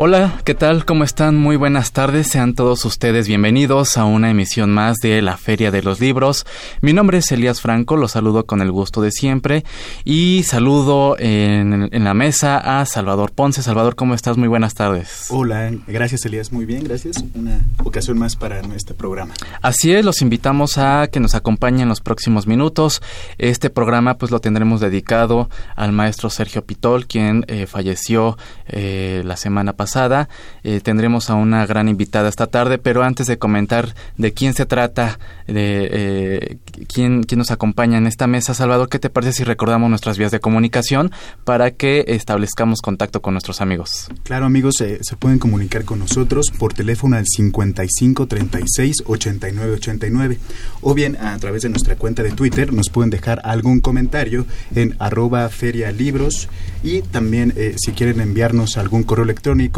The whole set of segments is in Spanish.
Hola, ¿qué tal? ¿Cómo están? Muy buenas tardes. Sean todos ustedes bienvenidos a una emisión más de la Feria de los Libros. Mi nombre es Elías Franco, los saludo con el gusto de siempre y saludo en, la mesa a Salvador Ponce. Salvador, ¿cómo estás? Muy buenas tardes. Hola, gracias Elías, muy bien, gracias. Una ocasión más para nuestro programa. Así es, los invitamos a que nos acompañen en los próximos minutos. Este programa pues lo tendremos dedicado al maestro Sergio Pitol, quien eh, falleció eh, la semana pasada eh, tendremos a una gran invitada esta tarde, pero antes de comentar de quién se trata, de eh, quién, quién nos acompaña en esta mesa, Salvador, ¿qué te parece si recordamos nuestras vías de comunicación para que establezcamos contacto con nuestros amigos? Claro, amigos, se pueden comunicar con nosotros por teléfono al 55 36 89 89 o bien a través de nuestra cuenta de Twitter nos pueden dejar algún comentario en arroba ferialibros y también eh, si quieren enviarnos algún correo electrónico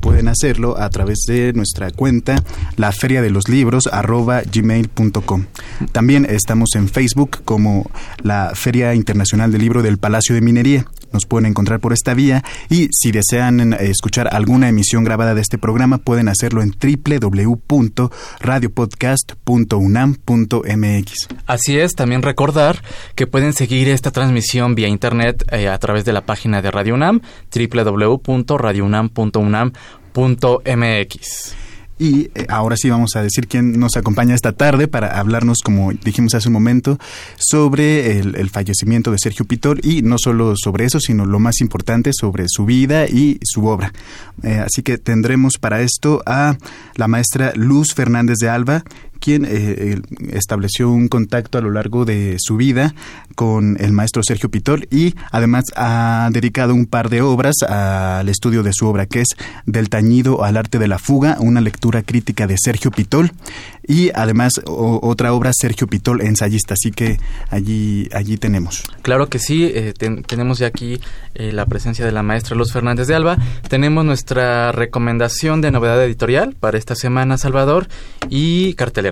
pueden hacerlo a través de nuestra cuenta la feria de los libros gmail.com. También estamos en Facebook como la Feria Internacional del Libro del Palacio de Minería nos pueden encontrar por esta vía y si desean eh, escuchar alguna emisión grabada de este programa pueden hacerlo en www.radiopodcast.unam.mx. Así es, también recordar que pueden seguir esta transmisión vía internet eh, a través de la página de Radio UNAM www.radiounam.unam.mx. Y eh, ahora sí vamos a decir quién nos acompaña esta tarde para hablarnos, como dijimos hace un momento, sobre el, fallecimiento de Sergio Pitol y no solo sobre eso, sino lo más importante, sobre su vida y su obra. Eh, así que tendremos para esto a la maestra Luz Fernández de Alba, quien eh, estableció un contacto a lo largo de su vida con el maestro Sergio Pitol y además ha dedicado un par de obras al estudio de su obra, que es Del tañido al arte de la fuga, una lectura crítica de Sergio Pitol y además otra obra Sergio Pitol ensayista, así que allí allí tenemos. Claro que sí, eh, tenemos ya aquí eh, la presencia de la maestra Luz Fernández de Alba, tenemos nuestra recomendación de novedad editorial para esta semana Salvador y cartelera.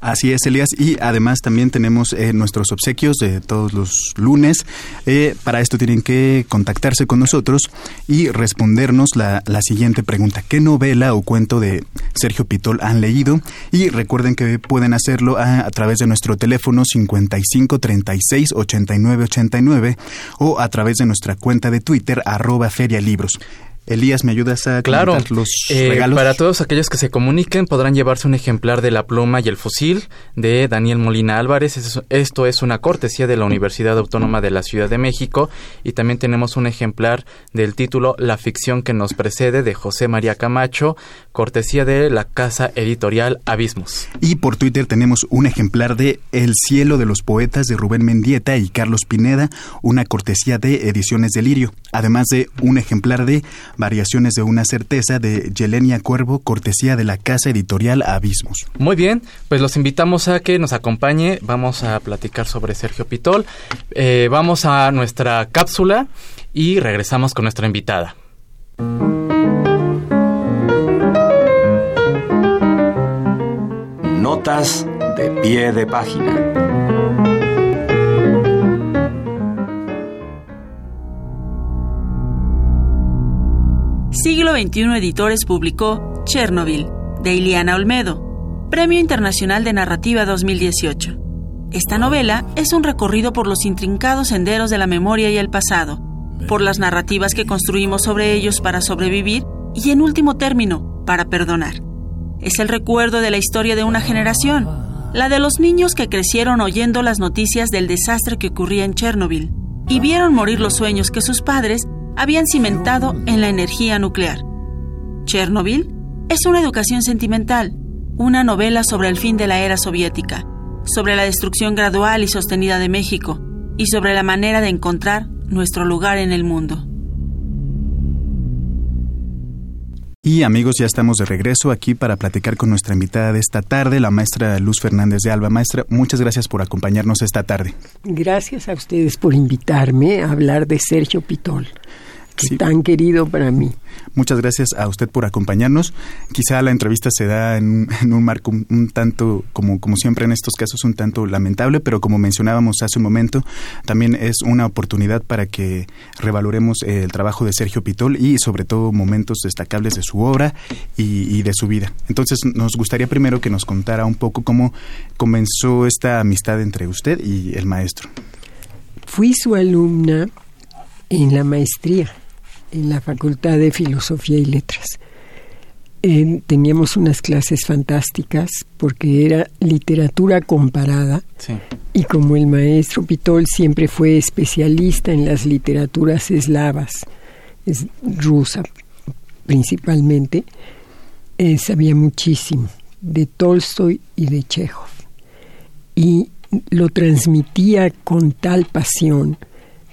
Así es, Elías. Y además también tenemos eh, nuestros obsequios de todos los lunes. Eh, para esto tienen que contactarse con nosotros y respondernos la, siguiente pregunta. ¿Qué novela o cuento de Sergio Pitol han leído? Y recuerden que pueden hacerlo a, través de nuestro teléfono 55 36 89 89 o a través de nuestra cuenta de Twitter arroba ferialibros. Elías, ¿me ayudas a claro, los eh, regalos? Para todos aquellos que se comuniquen podrán llevarse un ejemplar de La pluma y el fusil de Daniel Molina Álvarez. Esto es una cortesía de la Universidad Autónoma de la Ciudad de México y también tenemos un ejemplar del título La ficción que nos precede de José María Camacho, cortesía de la casa editorial Abismos. Y por Twitter tenemos un ejemplar de El cielo de los poetas de Rubén Mendieta y Carlos Pineda, una cortesía de Ediciones Delirio, además de un ejemplar de Variaciones de una certeza de Yelenia Cuervo, cortesía de la casa editorial Abismos. Muy bien, pues los invitamos a que nos acompañe. Vamos a platicar sobre Sergio Pitol. Eh, vamos a nuestra cápsula y regresamos con nuestra invitada. Notas de pie de página. Siglo XXI Editores publicó Chernobyl, de Iliana Olmedo, Premio Internacional de Narrativa 2018. Esta novela es un recorrido por los intrincados senderos de la memoria y el pasado, por las narrativas que construimos sobre ellos para sobrevivir y, en último término, para perdonar. Es el recuerdo de la historia de una generación, la de los niños que crecieron oyendo las noticias del desastre que ocurría en Chernobyl, y vieron morir los sueños que sus padres habían cimentado en la energía nuclear. Chernobyl es una educación sentimental, una novela sobre el fin de la era soviética, sobre la destrucción gradual y sostenida de México y sobre la manera de encontrar nuestro lugar en el mundo. Y amigos, ya estamos de regreso aquí para platicar con nuestra invitada de esta tarde, la maestra Luz Fernández de Alba. Maestra, muchas gracias por acompañarnos esta tarde. Gracias a ustedes por invitarme a hablar de Sergio Pitol tan querido para mí. Muchas gracias a usted por acompañarnos. Quizá la entrevista se da en un, marco un, tanto, como, como siempre en estos casos, un tanto lamentable, pero como mencionábamos hace un momento, también es una oportunidad para que revaloremos el trabajo de Sergio Pitol y sobre todo momentos destacables de su obra y, y de su vida. Entonces nos gustaría primero que nos contara un poco cómo comenzó esta amistad entre usted y el maestro. Fui su alumna en la maestría en la Facultad de Filosofía y Letras. teníamos unas clases fantásticas porque era literatura comparada y como el maestro Pitol siempre fue especialista en las literaturas eslavas, es, rusa principalmente, eh, sabía muchísimo de Tolstoy y de Chekhov y lo transmitía con tal pasión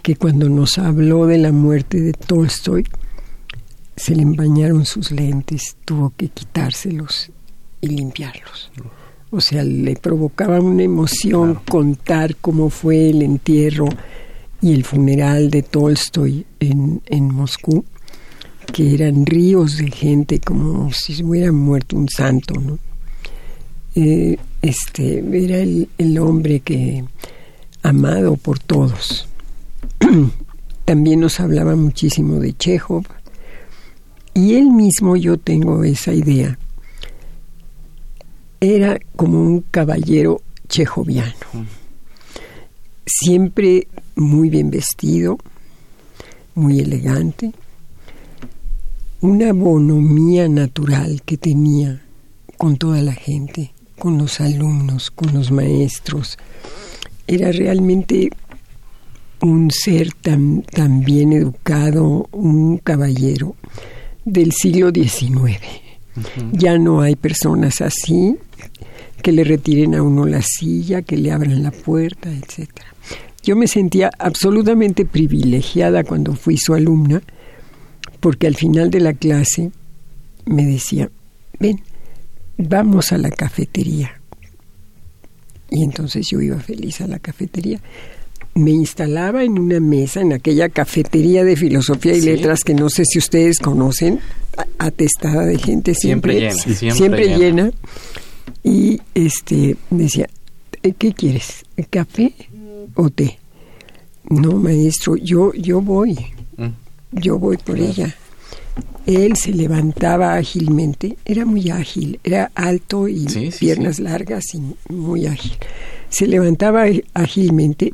que cuando nos habló de la muerte de Tolstoy, se le empañaron sus lentes, tuvo que quitárselos y limpiarlos. O sea, le provocaba una emoción contar cómo fue el entierro y el funeral de Tolstoy en, en Moscú, que eran ríos de gente como si hubiera muerto un santo, ¿no? Eh, este era el, el hombre que amado por todos también nos hablaba muchísimo de Chekhov. Y él mismo yo tengo esa idea era como un caballero chejoviano. Siempre muy bien vestido muy elegante. Una bonomía natural que tenía con toda la gente con los alumnos con los maestros. Era realmente un ser tan, tan bien educado, un caballero del siglo XIX. Ya no hay personas así que le retiren a uno la silla, que le abran la puerta, etcétera. Yo me sentía absolutamente privilegiada cuando fui su alumna, porque al final de la clase me decía, ven, vamos a la cafetería. Y entonces yo iba feliz a la cafetería me instalaba en una mesa en aquella cafetería de filosofía y letras que no sé si ustedes conocen, atestada de gente siempre, siempre, llena. Y este decía, eh, ¿qué quieres? ¿Café o té? No, maestro, yo yo voy. Mm. Yo voy por ella. Él se levantaba ágilmente, era muy ágil, era alto y piernas largas y muy ágil. Se levantaba ágilmente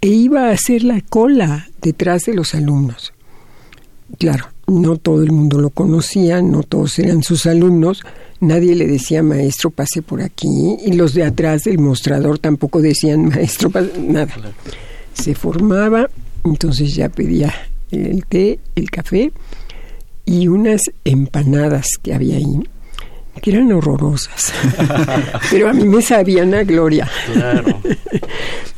e iba a hacer la cola detrás de los alumnos. Claro, no todo el mundo lo conocía, no todos eran sus alumnos, nadie le decía maestro pase por aquí y los de atrás del mostrador tampoco decían maestro nada. Se formaba, entonces ya pedía el té, el café y unas empanadas que había ahí eran horrorosas, pero a mí me sabían a gloria. Claro.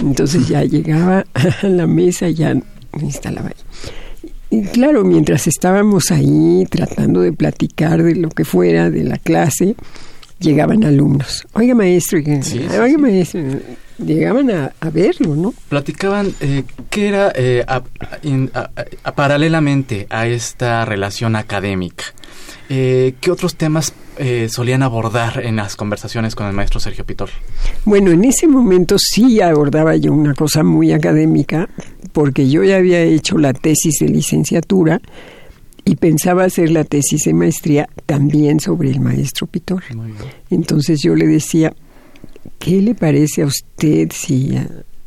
Entonces ya llegaba a la mesa y ya me instalaba ahí. Y claro, mientras estábamos ahí tratando de platicar de lo que fuera de la clase, llegaban alumnos. Oiga, maestro, oiga, maestro, llegaban a, verlo, ¿no? Platicaban eh, qué era eh, paralelamente a esta relación académica. Eh, ¿Qué otros temas eh, solían abordar en las conversaciones con el maestro Sergio Pitor? Bueno, en ese momento sí abordaba yo una cosa muy académica, porque yo ya había hecho la tesis de licenciatura y pensaba hacer la tesis de maestría también sobre el maestro Pitor. Entonces yo le decía, ¿qué le parece a usted si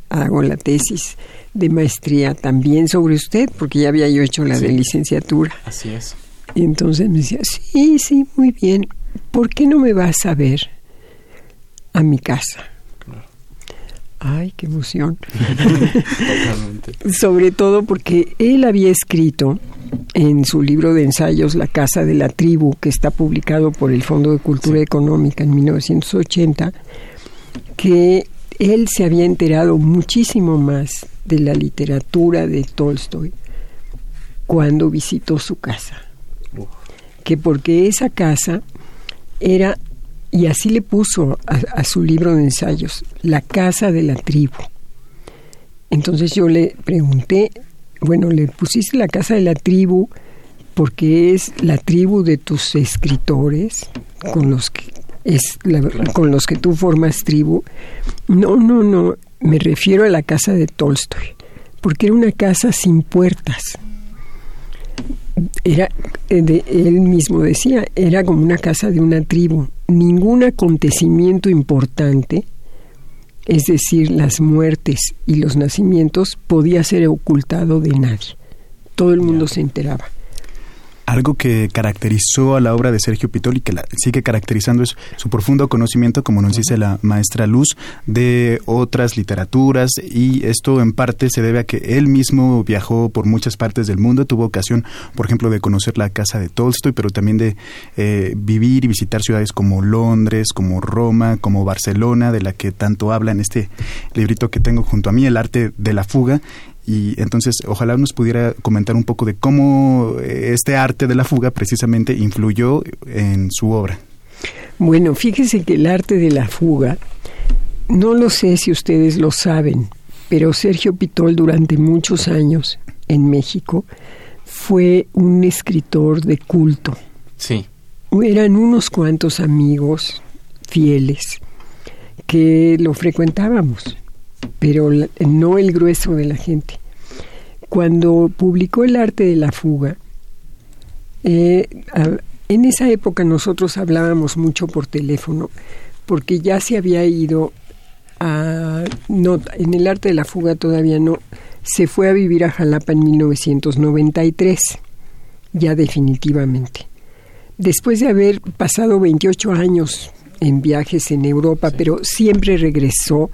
hago la tesis de maestría también sobre usted? Porque ya había yo hecho la de licenciatura. Así es. Y entonces me decía, sí, sí, muy bien, ¿por qué no me vas a ver a mi casa? Ay, qué emoción. Sobre todo porque él había escrito en su libro de ensayos La Casa de la Tribu, que está publicado por el Fondo de Cultura Económica en 1980, que él se había enterado muchísimo más de la literatura de Tolstoy cuando visitó su casa. Que porque esa casa era, y así le puso a, su libro de ensayos, la casa de la tribu. Entonces yo le pregunté, bueno, le pusiste la casa de la tribu porque es la tribu de tus escritores con los que es con los que tú formas tribu. No, no, no, me refiero a la casa de Tolstoy, porque era una casa sin puertas. Era, eh, él mismo decía, era como una casa de una tribu. Ningún acontecimiento importante, es decir, las muertes y los nacimientos, podía ser ocultado de nadie. Todo el mundo se enteraba. Algo que caracterizó a la obra de Sergio Pitol y que la sigue caracterizando es su profundo conocimiento, como nos dice la maestra Luz, de otras literaturas y esto en parte se debe a que él mismo viajó por muchas partes del mundo, tuvo ocasión, por ejemplo, de conocer la casa de Tolstoy, pero también de eh, vivir y visitar ciudades como Londres, como Roma, como Barcelona, de la que tanto habla en este librito que tengo junto a mí, El arte de la fuga, y entonces, ojalá nos pudiera comentar un poco de cómo eh, este arte de la fuga precisamente influyó en su obra. Bueno, fíjese que el arte de la fuga, no lo sé si ustedes lo saben, pero Sergio Pitol durante muchos años en México fue un escritor de culto. Sí. Eran unos cuantos amigos fieles que lo frecuentábamos pero no el grueso de la gente. Cuando publicó El arte de la fuga, eh, en esa época nosotros hablábamos mucho por teléfono, porque ya se había ido a... No, en El arte de la fuga todavía no. Se fue a vivir a Jalapa en 1993, ya definitivamente. Después de haber pasado 28 años en viajes en Europa, pero siempre regresó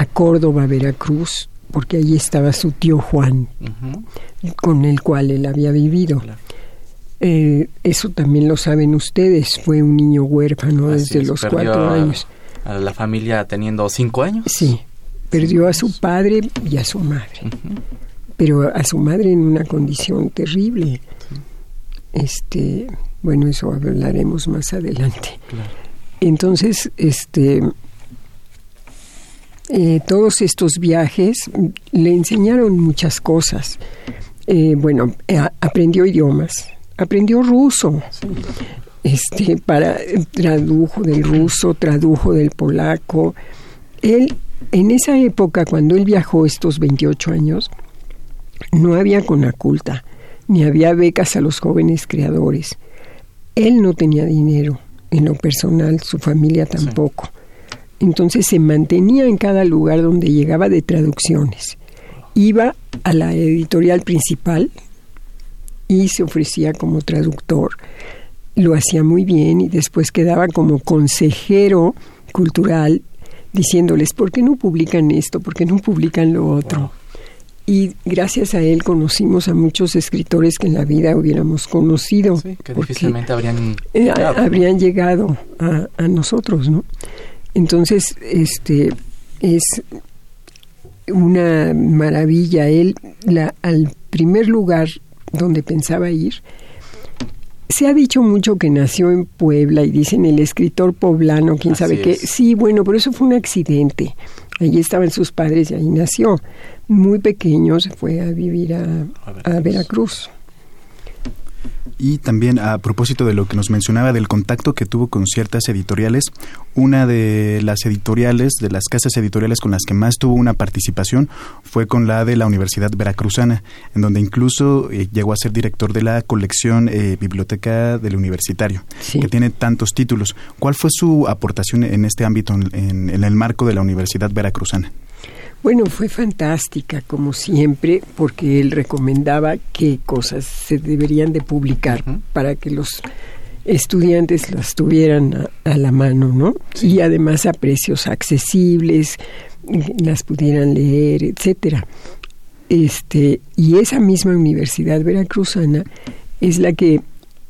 a Córdoba, Veracruz, porque allí estaba su tío Juan, con el cual él había vivido. Eh, eso también lo saben ustedes, fue un niño huérfano desde los cuatro años. A la familia teniendo cinco años. Sí, perdió a su padre y a su madre, pero a su madre en una condición terrible. Este, bueno, eso hablaremos más adelante. Entonces, este, eh, todos estos viajes le enseñaron muchas cosas. Eh, bueno, eh, aprendió idiomas, aprendió ruso. Este, para tradujo del ruso, tradujo del polaco. Él en esa época cuando él viajó estos 28 años no había conaculta, ni había becas a los jóvenes creadores. Él no tenía dinero en lo personal, su familia tampoco. Entonces se mantenía en cada lugar donde llegaba de traducciones. Iba a la editorial principal y se ofrecía como traductor. Lo hacía muy bien y después quedaba como consejero cultural diciéndoles, ¿por qué no publican esto? ¿Por qué no publican lo otro? Y gracias a él conocimos a muchos escritores que en la vida hubiéramos conocido. que difícilmente habrían eh, llegado. habrían llegado a, a nosotros, ¿no? Entonces, este es una maravilla. Él, la, al primer lugar donde pensaba ir, se ha dicho mucho que nació en Puebla y dicen el escritor poblano, quién sabe qué. Sí, bueno, pero eso fue un accidente. Allí estaban sus padres y ahí nació. Muy pequeño se fue a vivir a Veracruz. Y también a propósito de lo que nos mencionaba del contacto que tuvo con ciertas editoriales, una de las editoriales, de las casas editoriales con las que más tuvo una participación fue con la de la Universidad Veracruzana, en donde incluso eh, llegó a ser director de la colección eh, Biblioteca del Universitario, que tiene tantos títulos. ¿Cuál fue su aportación en este ámbito, en el marco de la Universidad Veracruzana? Bueno, fue fantástica, como siempre, porque él recomendaba qué cosas se deberían de publicar para que los estudiantes las tuvieran a, la mano, ¿no? Y además a precios accesibles, las pudieran leer, etcétera. Este, y esa misma universidad veracruzana es la que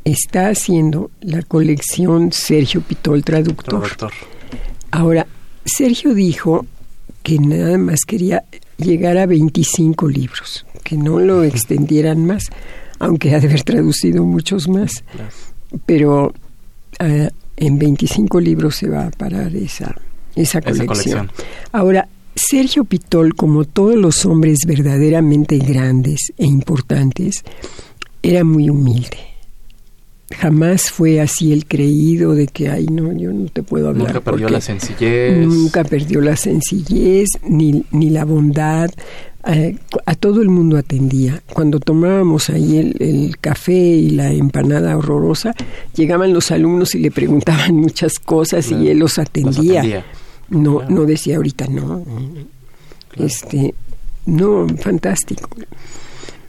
está haciendo la colección Sergio Pitol Traductor. Ahora, Sergio dijo que nada más quería llegar a 25 libros, que no lo extendieran más, aunque ha de haber traducido muchos más. Pero uh, en 25 libros se va a parar esa, esa colección. Ahora, Sergio Pitol, como todos los hombres verdaderamente grandes e importantes, era muy humilde. Jamás fue así el creído de que, ay, no, yo no te puedo hablar. Nunca perdió la sencillez. Nunca perdió la sencillez, ni, ni la bondad. Eh, a todo el mundo atendía. Cuando tomábamos ahí el, café y la empanada horrorosa, llegaban los alumnos y le preguntaban muchas cosas y él los atendía. No, no decía ahorita no. Este, no, fantástico.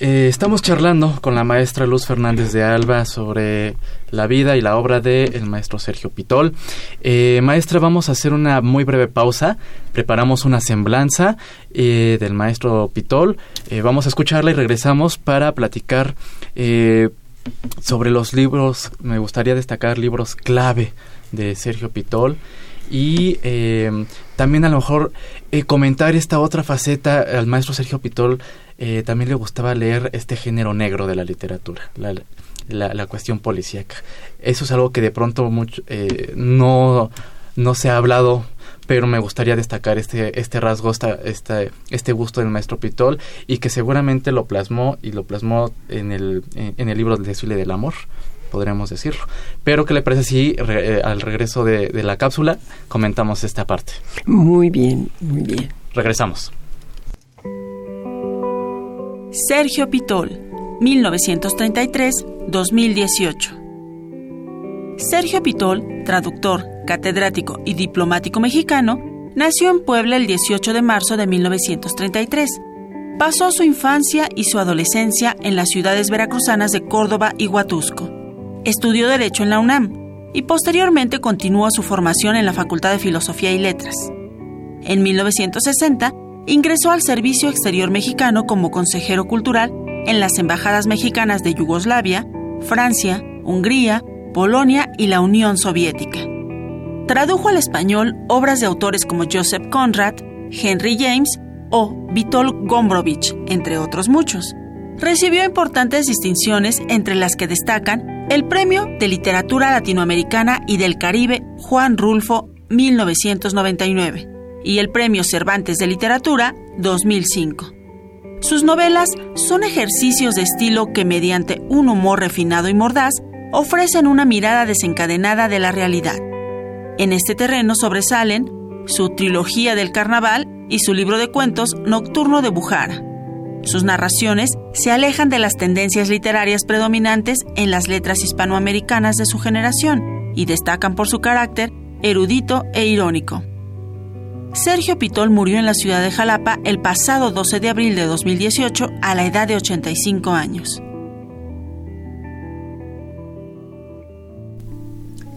Eh, estamos charlando con la maestra Luz Fernández de Alba sobre la vida y la obra del maestro Sergio Pitol. Eh, maestra, vamos a hacer una muy breve pausa. Preparamos una semblanza eh, del maestro Pitol. vamos a escucharla y regresamos para platicar sobre los libros. Me gustaría destacar libros clave de Sergio Pitol y también a lo mejor comentar esta otra faceta al maestro Sergio Pitol eh, también le gustaba leer este género negro de la literatura, la, la, cuestión policíaca. Eso es algo que de pronto mucho, eh, no, no se ha hablado, pero me gustaría destacar este, este rasgo, esta, este gusto del maestro Pitol y que seguramente lo plasmó y lo plasmó en el, en, el libro del desfile del amor podríamos decirlo. Pero ¿qué le parece si eh, al regreso de, de la cápsula comentamos esta parte? Muy bien, muy bien. Regresamos. Sergio Pitol, 1933-2018. Sergio Pitol, traductor, catedrático y diplomático mexicano, nació en Puebla el 18 de marzo de 1933. Pasó su infancia y su adolescencia en las ciudades veracruzanas de Córdoba y Huatusco. Estudió Derecho en la UNAM y posteriormente continuó su formación en la Facultad de Filosofía y Letras. En 1960 ingresó al Servicio Exterior Mexicano como consejero cultural en las embajadas mexicanas de Yugoslavia, Francia, Hungría, Polonia y la Unión Soviética. Tradujo al español obras de autores como Joseph Conrad, Henry James o Vitol Gombrowicz, entre otros muchos. Recibió importantes distinciones entre las que destacan el Premio de Literatura Latinoamericana y del Caribe Juan Rulfo 1999 y el Premio Cervantes de Literatura 2005. Sus novelas son ejercicios de estilo que mediante un humor refinado y mordaz ofrecen una mirada desencadenada de la realidad. En este terreno sobresalen su trilogía del carnaval y su libro de cuentos Nocturno de Bujara. Sus narraciones se alejan de las tendencias literarias predominantes en las letras hispanoamericanas de su generación y destacan por su carácter erudito e irónico. Sergio Pitol murió en la ciudad de Jalapa el pasado 12 de abril de 2018 a la edad de 85 años.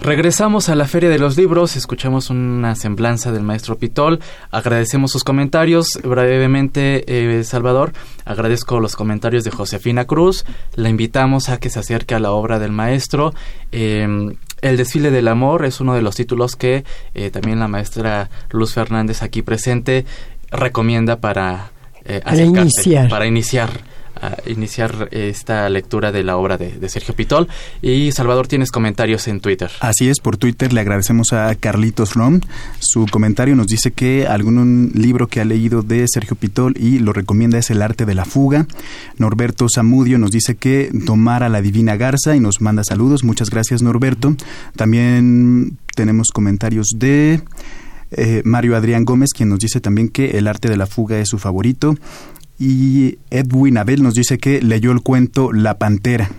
Regresamos a la Feria de los Libros, escuchamos una semblanza del maestro Pitol, agradecemos sus comentarios, brevemente eh, Salvador, agradezco los comentarios de Josefina Cruz, la invitamos a que se acerque a la obra del maestro, em, el desfile del amor es uno de los títulos que eh, también la maestra Luz Fernández aquí presente recomienda para, eh, para iniciar. Para iniciar iniciar esta lectura de la obra de, Sergio Pitol. Y Salvador, tienes comentarios en Twitter. Así es, por Twitter le agradecemos a Carlitos Rom. Su comentario nos dice que algún libro que ha leído de Sergio Pitol y lo recomienda es El arte de la fuga. Norberto Zamudio nos dice que tomar a la divina garza y nos manda saludos. Muchas gracias, Norberto. También tenemos comentarios de... Eh, Mario Adrián Gómez, quien nos dice también que el arte de la fuga es su favorito. Y Edwin Abel nos dice que leyó el cuento La Pantera.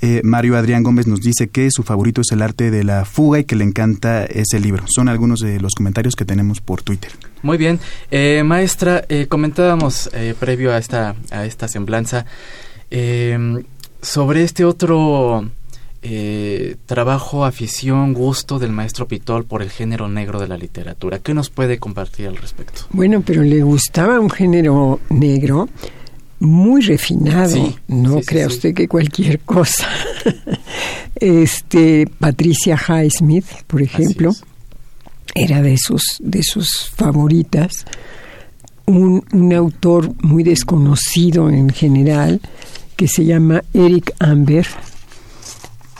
Eh, Mario Adrián Gómez nos dice que su favorito es el arte de la fuga y que le encanta ese libro. Son algunos de los comentarios que tenemos por Twitter. Muy bien. Eh, maestra, eh, comentábamos previo a esta, a esta semblanza sobre este otro eh, trabajo, afición, gusto del maestro Pitol por el género negro de la literatura. ¿Qué nos puede compartir al respecto? Bueno, pero le gustaba un género negro muy refinado, no crea usted que cualquier cosa. este Patricia Highsmith, por ejemplo, era de sus de sus favoritas. Un, un autor muy desconocido en general que se llama Eric Amber,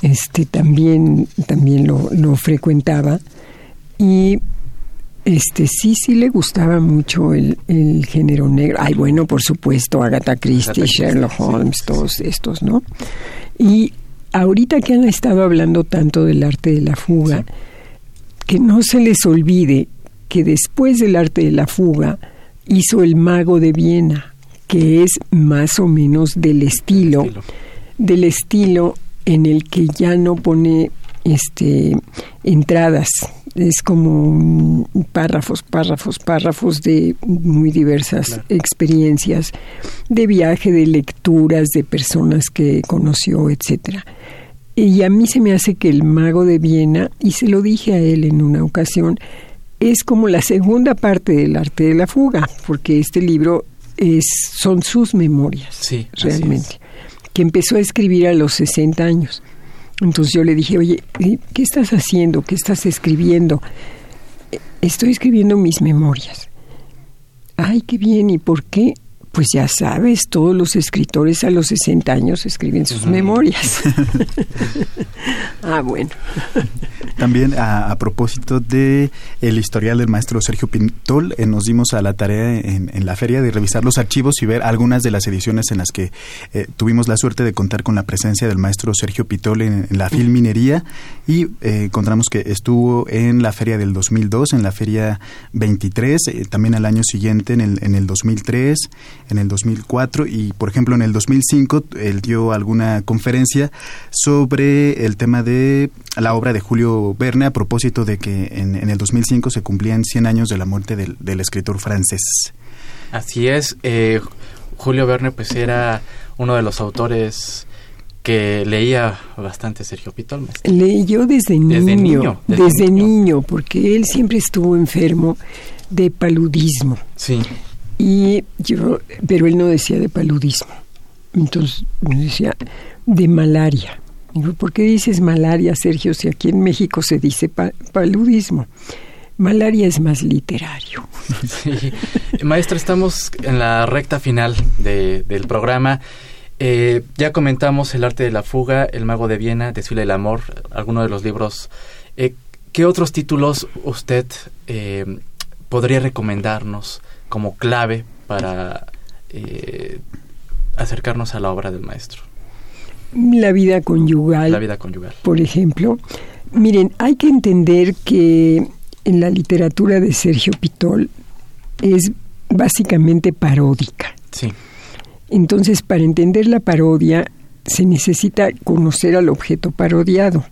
este también también lo, lo frecuentaba y este sí, sí le gustaba mucho el, el, género negro. Ay, bueno, por supuesto, Agatha Christie, Sherlock Holmes, todos estos, ¿no? Y ahorita que han estado hablando tanto del arte de la fuga, que no se les olvide que después del arte de la fuga hizo El Mago de Viena, que es más o menos del estilo, estilo. del estilo en el que ya no pone este entradas es como párrafos, párrafos, párrafos de muy diversas claro. experiencias de viaje, de lecturas, de personas que conoció, etcétera. Y a mí se me hace que el mago de Viena, y se lo dije a él en una ocasión, es como la segunda parte del arte de la fuga, porque este libro es, son sus memorias, sí, realmente, que empezó a escribir a los 60 años. Entonces yo le dije, oye, ¿qué estás haciendo? ¿Qué estás escribiendo? Estoy escribiendo mis memorias. Ay, qué bien, ¿y por qué? Pues ya sabes, todos los escritores a los 60 años escriben sus memorias. ah, bueno. También a, propósito de el historial del maestro Sergio Pintol, eh, nos dimos a la tarea en, la feria de revisar los archivos y ver algunas de las ediciones en las que eh, tuvimos la suerte de contar con la presencia del maestro Sergio Pitol en, la filminería y eh, encontramos que estuvo en la feria del 2002, en la feria 23, eh, también al año siguiente en el, en el 2003, en el 2004 y por ejemplo en el 2005 él dio alguna conferencia sobre el tema de la obra de Julio Verne a propósito de que en, en el 2005 se cumplían 100 años de la muerte del, del escritor francés. Así es, eh, Julio Verne pues era uno de los autores que leía bastante Sergio Pitol. Leyó desde niño, desde niño, desde, desde niño. niño, porque él siempre estuvo enfermo de paludismo. Sí. Y yo, pero él no decía de paludismo. Entonces decía de malaria. ¿Por qué dices malaria, Sergio, si aquí en México se dice pa paludismo? Malaria es más literario. Sí. Maestra, estamos en la recta final de, del programa. Eh, ya comentamos El arte de la fuga, El mago de Viena, Desfile del amor, algunos de los libros. Eh, ¿Qué otros títulos usted eh, podría recomendarnos como clave para acercarnos a la obra del maestro? La vida conyugal. La vida conyugal. Por ejemplo. Miren, hay que entender que en la literatura de Sergio Pitol es básicamente paródica. Sí. Entonces, para entender la parodia, se necesita conocer al objeto parodiado,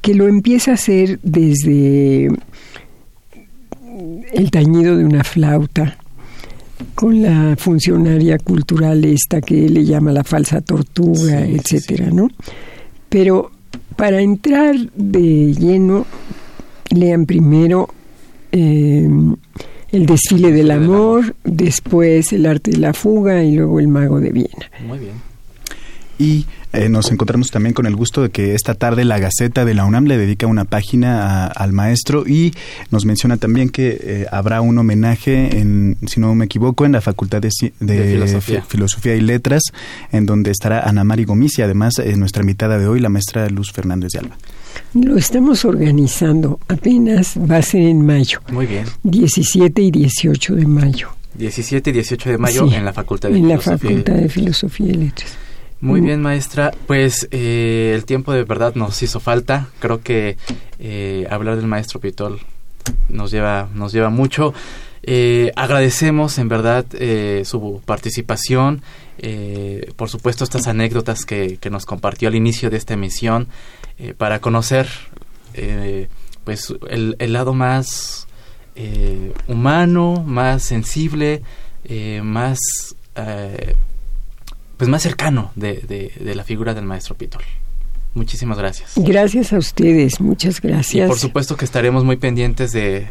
que lo empieza a hacer desde el tañido de una flauta, con la funcionaria cultural esta que le llama la falsa tortuga, sí, etcétera, sí. ¿no? Pero para entrar de lleno, lean primero eh, el desfile del amor, después el arte de la fuga y luego el mago de Viena. Muy bien. Y eh, nos encontramos también con el gusto de que esta tarde la Gaceta de la UNAM le dedica una página a, al maestro y nos menciona también que eh, habrá un homenaje, en, si no me equivoco, en la Facultad de, de, de filosofía. filosofía. y Letras, en donde estará Ana Mari Gomis y además eh, nuestra invitada de hoy, la maestra Luz Fernández de Alba. Lo estamos organizando, apenas va a ser en mayo. Muy bien. 17 y 18 de mayo. 17 y 18 de mayo sí, en la Facultad de en Filosofía. la Facultad de Filosofía y Letras. Muy bien, maestra. Pues eh, el tiempo de verdad nos hizo falta. Creo que eh, hablar del maestro Pitol nos lleva, nos lleva mucho. Eh, agradecemos en verdad eh, su participación, eh, por supuesto estas anécdotas que, que, nos compartió al inicio de esta emisión para conocer pues el, el, lado más humano, más sensible, más pues más cercano de, de, de, la figura del maestro Pitol. Muchísimas gracias. Gracias a ustedes, muchas gracias. Y por supuesto que estaremos muy pendientes de,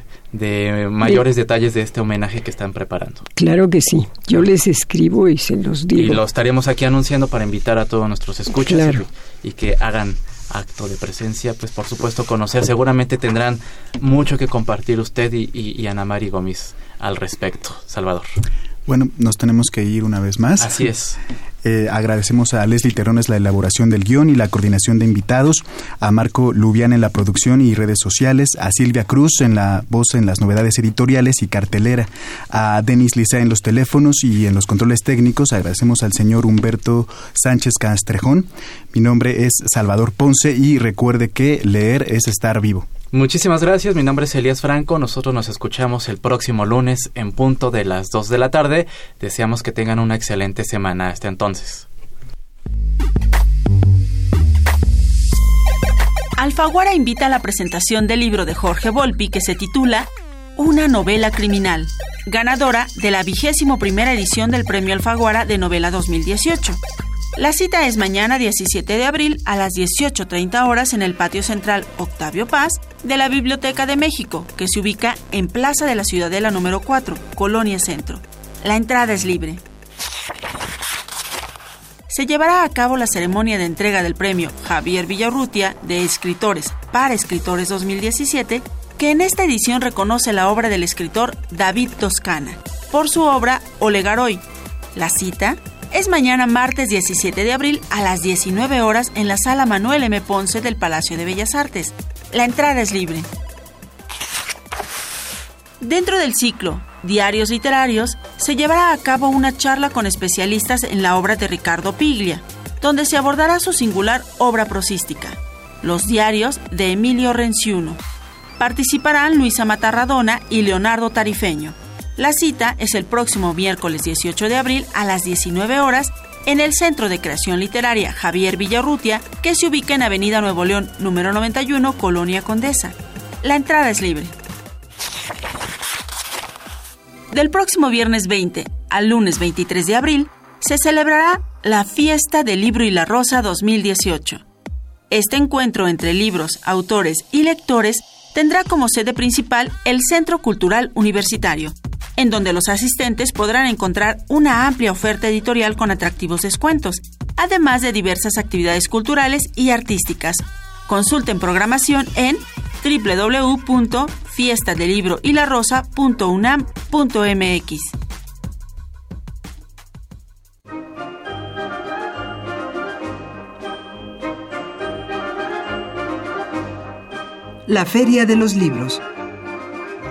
mayores detalles de este homenaje que están preparando. Claro que sí, yo les escribo y se los digo. Y lo estaremos aquí anunciando para invitar a todos nuestros escuchas y, que hagan acto de presencia, pues por supuesto conocer, seguramente tendrán mucho que compartir usted y, y Ana Mari Gómez al respecto. Salvador. Bueno, nos tenemos que ir una vez más. Así es. Eh, agradecemos a Leslie Terones la elaboración del guion y la coordinación de invitados, a Marco Lubián en la producción y redes sociales, a Silvia Cruz en la voz en las novedades editoriales y cartelera, a Denis Liza en los teléfonos y en los controles técnicos. Agradecemos al señor Humberto Sánchez Castrejón. Mi nombre es Salvador Ponce y recuerde que leer es estar vivo. Muchísimas gracias, mi nombre es Elías Franco, nosotros nos escuchamos el próximo lunes en punto de las 2 de la tarde, deseamos que tengan una excelente semana hasta entonces. Alfaguara invita a la presentación del libro de Jorge Volpi que se titula Una novela criminal, ganadora de la vigésimo primera edición del Premio Alfaguara de Novela 2018. La cita es mañana 17 de abril a las 18.30 horas en el patio central Octavio Paz de la Biblioteca de México, que se ubica en Plaza de la Ciudadela número 4, Colonia Centro. La entrada es libre. Se llevará a cabo la ceremonia de entrega del premio Javier Villarrutia de Escritores para Escritores 2017, que en esta edición reconoce la obra del escritor David Toscana por su obra Olegaroy. La cita es mañana martes 17 de abril a las 19 horas en la sala Manuel M. Ponce del Palacio de Bellas Artes. La entrada es libre. Dentro del ciclo Diarios Literarios se llevará a cabo una charla con especialistas en la obra de Ricardo Piglia, donde se abordará su singular obra prosística, Los Diarios de Emilio Renciuno. Participarán Luisa Matarradona y Leonardo Tarifeño. La cita es el próximo miércoles 18 de abril a las 19 horas en el Centro de Creación Literaria Javier Villarrutia, que se ubica en Avenida Nuevo León, número 91, Colonia Condesa. La entrada es libre. Del próximo viernes 20 al lunes 23 de abril se celebrará la Fiesta del Libro y la Rosa 2018. Este encuentro entre libros, autores y lectores tendrá como sede principal el Centro Cultural Universitario, en donde los asistentes podrán encontrar una amplia oferta editorial con atractivos descuentos, además de diversas actividades culturales y artísticas. Consulten programación en www.fiestadelibroylarosa.unam.mx. La Feria de los Libros